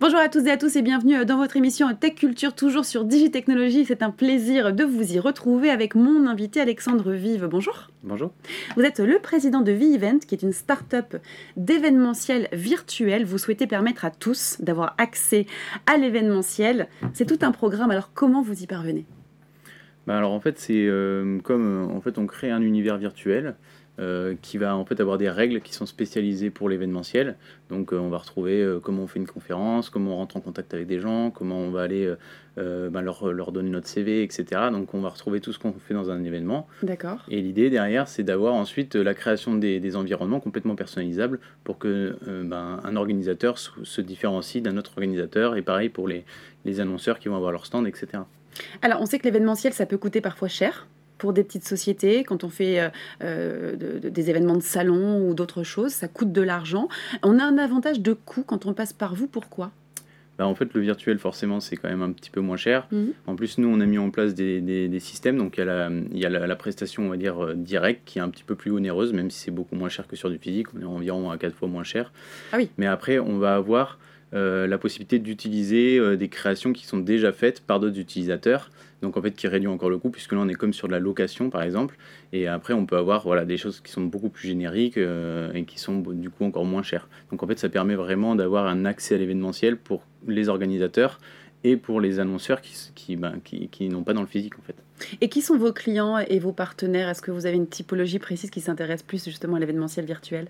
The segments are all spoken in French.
Bonjour à tous et à tous et bienvenue dans votre émission Tech Culture, toujours sur Digitechnologie. C'est un plaisir de vous y retrouver avec mon invité Alexandre Vive. Bonjour. Bonjour. Vous êtes le président de V-Event, qui est une start-up d'événementiel virtuel. Vous souhaitez permettre à tous d'avoir accès à l'événementiel. C'est tout un programme. Alors comment vous y parvenez? Bah alors en fait c'est euh, comme euh, en fait on crée un univers virtuel euh, qui va en fait avoir des règles qui sont spécialisées pour l'événementiel. Donc on va retrouver comment on fait une conférence, comment on rentre en contact avec des gens, comment on va aller bah, leur, leur, donner notre CV, etc. Donc on va retrouver tout ce qu'on fait dans un événement. D'accord. Et l'idée derrière c'est d'avoir ensuite la création des, des, environnements complètement personnalisables pour que ben, un organisateur se différencie d'un autre organisateur et pareil pour les, les annonceurs qui vont avoir leur stand, etc. Alors, on sait que l'événementiel, ça peut coûter parfois cher pour des petites sociétés, quand on fait euh, euh, des événements de salon ou d'autres choses, ça coûte de l'argent. On a un avantage de coût quand on passe par vous, pourquoi? Bah en fait, le virtuel, forcément, c'est quand même un petit peu moins cher. Mhm. En plus, nous, on a mis en place des, des, systèmes. Donc, il y a, la, il y a la, prestation, on va dire, euh, directe, qui est un petit peu plus onéreuse, même si c'est beaucoup moins cher que sur du physique. On est environ à 4 fois moins cher. Ah oui. Mais après, on va avoir euh, la possibilité d'utiliser euh, des créations qui sont déjà faites par d'autres utilisateurs. Donc en fait qui réduit encore le coût puisque là on est comme sur de la location par exemple. Et après on peut avoir voilà, des choses qui sont beaucoup plus génériques euh, et qui sont du coup encore moins chères. Donc en fait ça permet vraiment d'avoir un accès à l'événementiel pour les organisateurs et pour les annonceurs qui, qui, ben, qui, qui n'ont pas dans le physique en fait. Et qui sont vos clients et vos partenaires? Est-ce que vous avez une typologie précise qui s'intéresse plus justement à l'événementiel virtuel?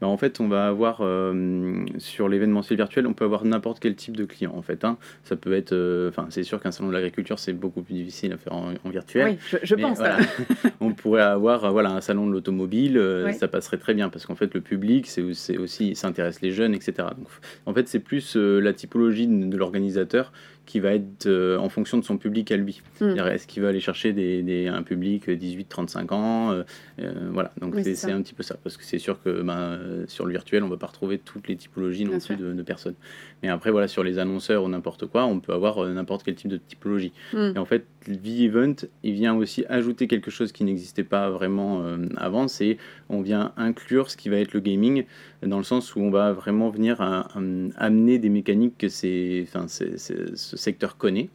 Bah, en fait, on va avoir euh, sur l'événementiel virtuel, on peut avoir n'importe quel type de client. En fait, hein. ça peut être, euh, enfin, c'est sûr qu'un salon de l'agriculture, c'est beaucoup plus difficile à faire en, virtuel. Oui, je, pense. on pourrait avoir, euh, voilà, un salon de l'automobile, ça passerait très bien parce qu'en fait, le public, c'est aussi, s'intéresse les jeunes, etc. Donc, en fait, c'est plus la typologie de l'organisateur qui va être euh, en fonction de son public à lui. Hmm. Est-ce qu'il va aller chercher des, un public 18-35 ans euh, euh, Voilà, donc c'est un petit peu ça. Parce que c'est sûr que ben, sur le virtuel, on ne va pas retrouver toutes les typologies non plus de, personnes. Mais après, voilà, sur les annonceurs ou n'importe quoi, on peut avoir n'importe quel type de typologie. Hmm. Et en fait, V-Event, il vient aussi ajouter quelque chose qui n'existait pas vraiment avant, c'est on vient inclure ce qui va être le gaming, dans le sens où on va vraiment venir amener des mécaniques que ce secteur connaît.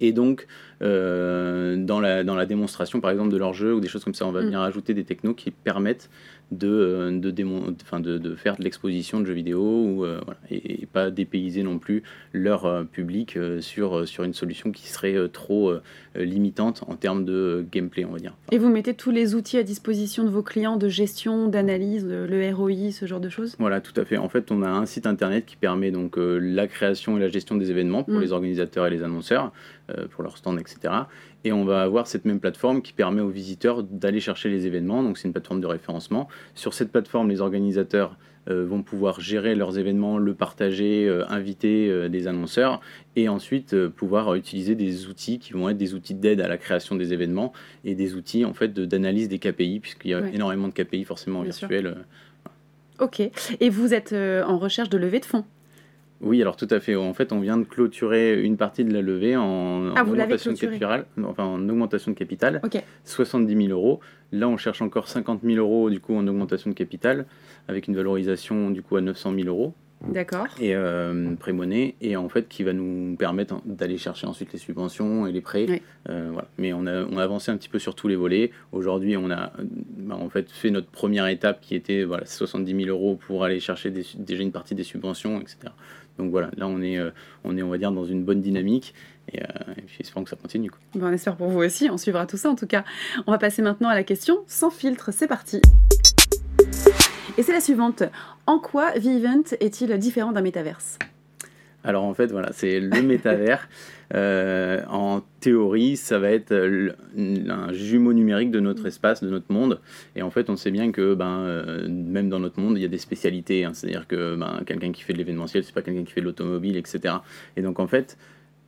Et donc, euh, dans, la, dans la démonstration, par exemple, de leur jeu ou des choses comme ça, on va mm. venir ajouter des technos qui permettent de, euh, de, de, de, faire de l'exposition de jeux vidéo ou, euh, et, pas dépayser non plus leur public sur, sur une solution qui serait trop limitante en termes de gameplay, on va dire. et vous mettez tous les outils à disposition de vos clients de gestion, d'analyse, le ROI, ce genre de choses? Voilà, tout à fait. En fait, on a un site internet qui permet donc la création et la gestion des événements pour mm. les organisateurs et les annonceurs, pour leur stand, etc. Et on va avoir cette même plateforme qui permet aux visiteurs d'aller chercher les événements. Donc c'est une plateforme de référencement. Sur cette plateforme, les organisateurs euh, vont pouvoir gérer leurs événements, le partager, euh, inviter euh, des annonceurs et ensuite pouvoir utiliser des outils qui vont être des outils d'aide à la création des événements et des outils en fait d'analyse des KPI puisqu'il y a énormément de KPI forcément virtuels. Ok. Et vous êtes en recherche de levée de fonds? Oui, alors tout à fait. En fait, on vient de clôturer une partie de la levée en, ah, augmentation, de capital, enfin, en augmentation de capital, 70 000 euros. Là, on cherche encore 50 000 euros du coup en augmentation de capital, avec une valorisation du coup à 900 000 euros. D'accord. Et euh, pré-monnaie, et en fait qui va nous permettre d'aller chercher ensuite les subventions et les prêts. Euh, voilà. Mais on a, on a avancé un petit peu sur tous les volets. Aujourd'hui, on a bah, en fait fait notre première étape qui était voilà, 70 000 euros pour aller chercher déjà une partie des subventions, etc. Donc voilà, là on est, euh, on est, on va dire, dans une bonne dynamique. Et, euh, puis espérons que ça continue. on espère pour vous aussi, on suivra tout ça en tout cas. On va passer maintenant à la question sans filtre, c'est parti. Et c'est la suivante. En quoi Vivent est-il différent d'un métaverse? Alors en fait, voilà, c'est le métavers. Euh, en théorie, ça va être un jumeau numérique de notre espace, de notre monde. Et en fait, on sait bien que ben, euh, même dans notre monde, il y a des spécialités. Hein. C'est-à-dire que ben, quelqu'un qui fait de l'événementiel, c'est pas quelqu'un qui fait de l'automobile, etc. Et donc en fait,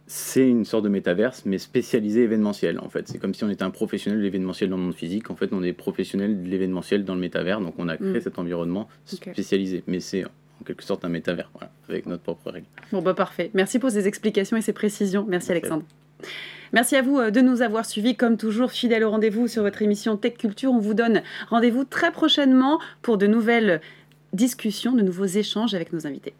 c'est une sorte de métaverse, mais spécialisé événementiel. En fait, c'est comme si on était un professionnel de l'événementiel dans le monde physique. En fait, on est professionnel de l'événementiel dans le métavers. Donc, on a créé mm. cet environnement spécialisé. Mais c'est en quelque sorte un métavers, avec notre propre règle. Bon, bah parfait. Merci pour ces explications et ces précisions. Merci, Alexandre. Merci à vous euh, de nous avoir suivis, comme toujours, fidèles au rendez-vous sur votre émission Tech Culture. On vous donne rendez-vous très prochainement pour de nouvelles discussions, de nouveaux échanges avec nos invités.